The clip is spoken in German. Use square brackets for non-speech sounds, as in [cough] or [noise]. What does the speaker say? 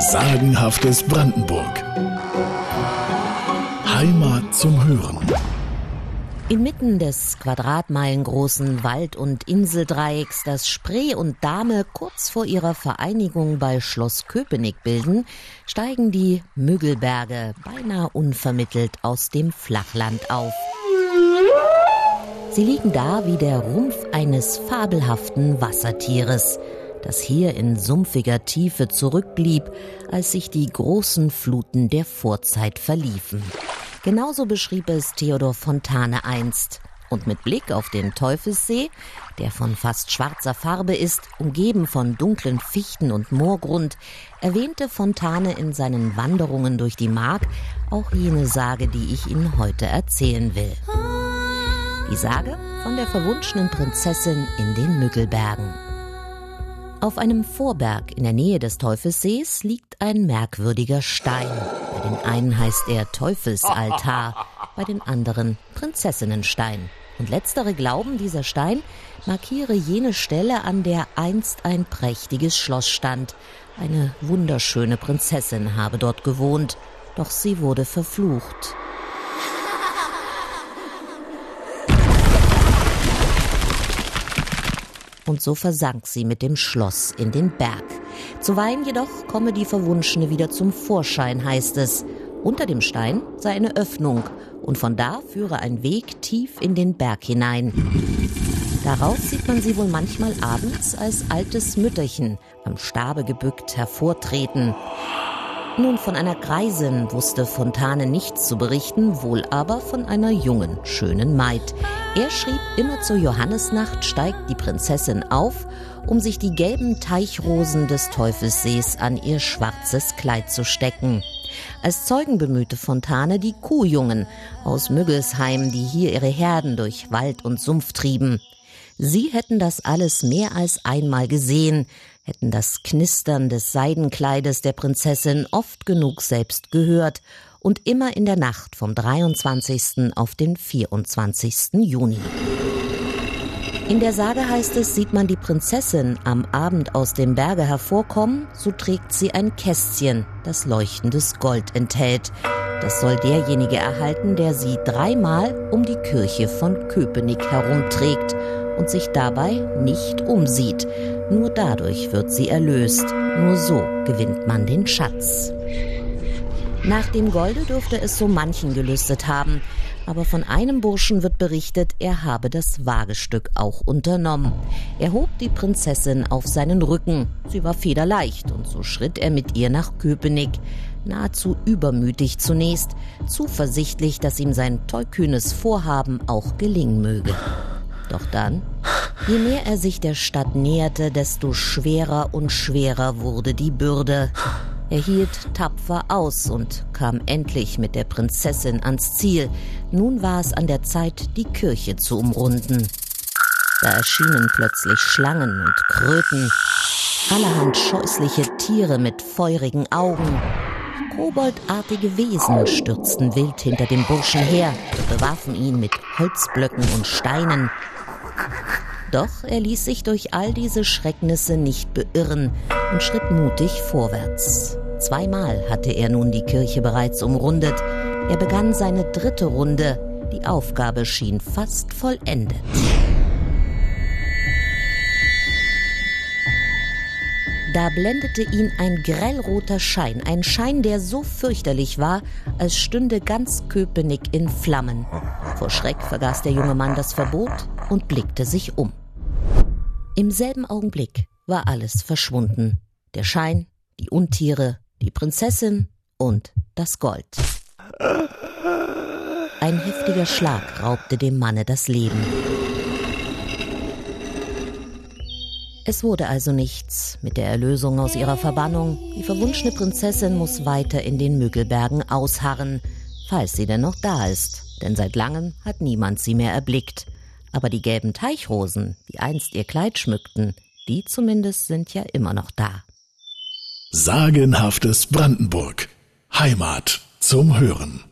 Sagenhaftes Brandenburg. Heimat zum Hören. Inmitten des quadratmeilengroßen Wald- und Inseldreiecks, das Spree und Dahme kurz vor ihrer Vereinigung bei Schloss Köpenick bilden, steigen die Müggelberge beinahe unvermittelt aus dem Flachland auf. Sie liegen da wie der Rumpf eines fabelhaften Wassertieres, das hier in sumpfiger Tiefe zurückblieb, als sich die großen Fluten der Vorzeit verliefen. Genauso beschrieb es Theodor Fontane einst. Und mit Blick auf den Teufelssee, der von fast schwarzer Farbe ist, umgeben von dunklen Fichten und Moorgrund, erwähnte Fontane in seinen Wanderungen durch die Mark auch jene Sage, die ich Ihnen heute erzählen will. Die Sage von der verwunschenen Prinzessin in den Müggelbergen. Auf einem Vorberg in der Nähe des Teufelssees liegt ein merkwürdiger Stein. Bei den einen heißt er Teufelsaltar, [laughs] bei den anderen Prinzessinnenstein. Und letztere glauben, dieser Stein markiere jene Stelle, an der einst ein prächtiges Schloss stand. Eine wunderschöne Prinzessin habe dort gewohnt, doch sie wurde verflucht. Und so versank sie mit dem Schloss in den Berg. Zuweilen jedoch komme die Verwunschene wieder zum Vorschein, heißt es. Unter dem Stein sei eine Öffnung und von da führe ein Weg tief in den Berg hinein. Darauf sieht man sie wohl manchmal abends als altes Mütterchen am Stabe gebückt hervortreten. Nun von einer Greisin wusste Fontane nichts zu berichten, wohl aber von einer jungen, schönen Maid. Er schrieb immer zur Johannesnacht steigt die Prinzessin auf, um sich die gelben Teichrosen des Teufelssees an ihr schwarzes Kleid zu stecken. Als Zeugen bemühte Fontane die Kuhjungen aus Müggelsheim, die hier ihre Herden durch Wald und Sumpf trieben. Sie hätten das alles mehr als einmal gesehen, hätten das Knistern des Seidenkleides der Prinzessin oft genug selbst gehört und immer in der Nacht vom 23. auf den 24. Juni. In der Sage heißt es, sieht man die Prinzessin am Abend aus dem Berge hervorkommen, so trägt sie ein Kästchen, das leuchtendes Gold enthält. Das soll derjenige erhalten, der sie dreimal um die Kirche von Köpenick herumträgt und sich dabei nicht umsieht. Nur dadurch wird sie erlöst. Nur so gewinnt man den Schatz. Nach dem Golde dürfte es so manchen gelüstet haben, aber von einem Burschen wird berichtet, er habe das Wagestück auch unternommen. Er hob die Prinzessin auf seinen Rücken. Sie war federleicht und so schritt er mit ihr nach Köpenick. Nahezu übermütig zunächst, zuversichtlich, dass ihm sein tollkühnes Vorhaben auch gelingen möge. Doch dann, je mehr er sich der Stadt näherte, desto schwerer und schwerer wurde die Bürde. Er hielt tapfer aus und kam endlich mit der Prinzessin ans Ziel. Nun war es an der Zeit, die Kirche zu umrunden. Da erschienen plötzlich Schlangen und Kröten, allerhand scheußliche Tiere mit feurigen Augen. Koboldartige Wesen stürzten wild hinter dem Burschen her, bewarfen ihn mit Holzblöcken und Steinen, doch er ließ sich durch all diese Schrecknisse nicht beirren und schritt mutig vorwärts. Zweimal hatte er nun die Kirche bereits umrundet. Er begann seine dritte Runde. Die Aufgabe schien fast vollendet. Da blendete ihn ein grellroter Schein, ein Schein, der so fürchterlich war, als stünde ganz Köpenick in Flammen. Vor Schreck vergaß der junge Mann das Verbot und blickte sich um. Im selben Augenblick war alles verschwunden. Der Schein, die Untiere, die Prinzessin und das Gold. Ein heftiger Schlag raubte dem Manne das Leben. Es wurde also nichts mit der Erlösung aus ihrer Verbannung. Die verwunschene Prinzessin muss weiter in den Müggelbergen ausharren, falls sie denn noch da ist. Denn seit langem hat niemand sie mehr erblickt. Aber die gelben Teichrosen, die einst ihr Kleid schmückten, die zumindest sind ja immer noch da. Sagenhaftes Brandenburg. Heimat zum Hören.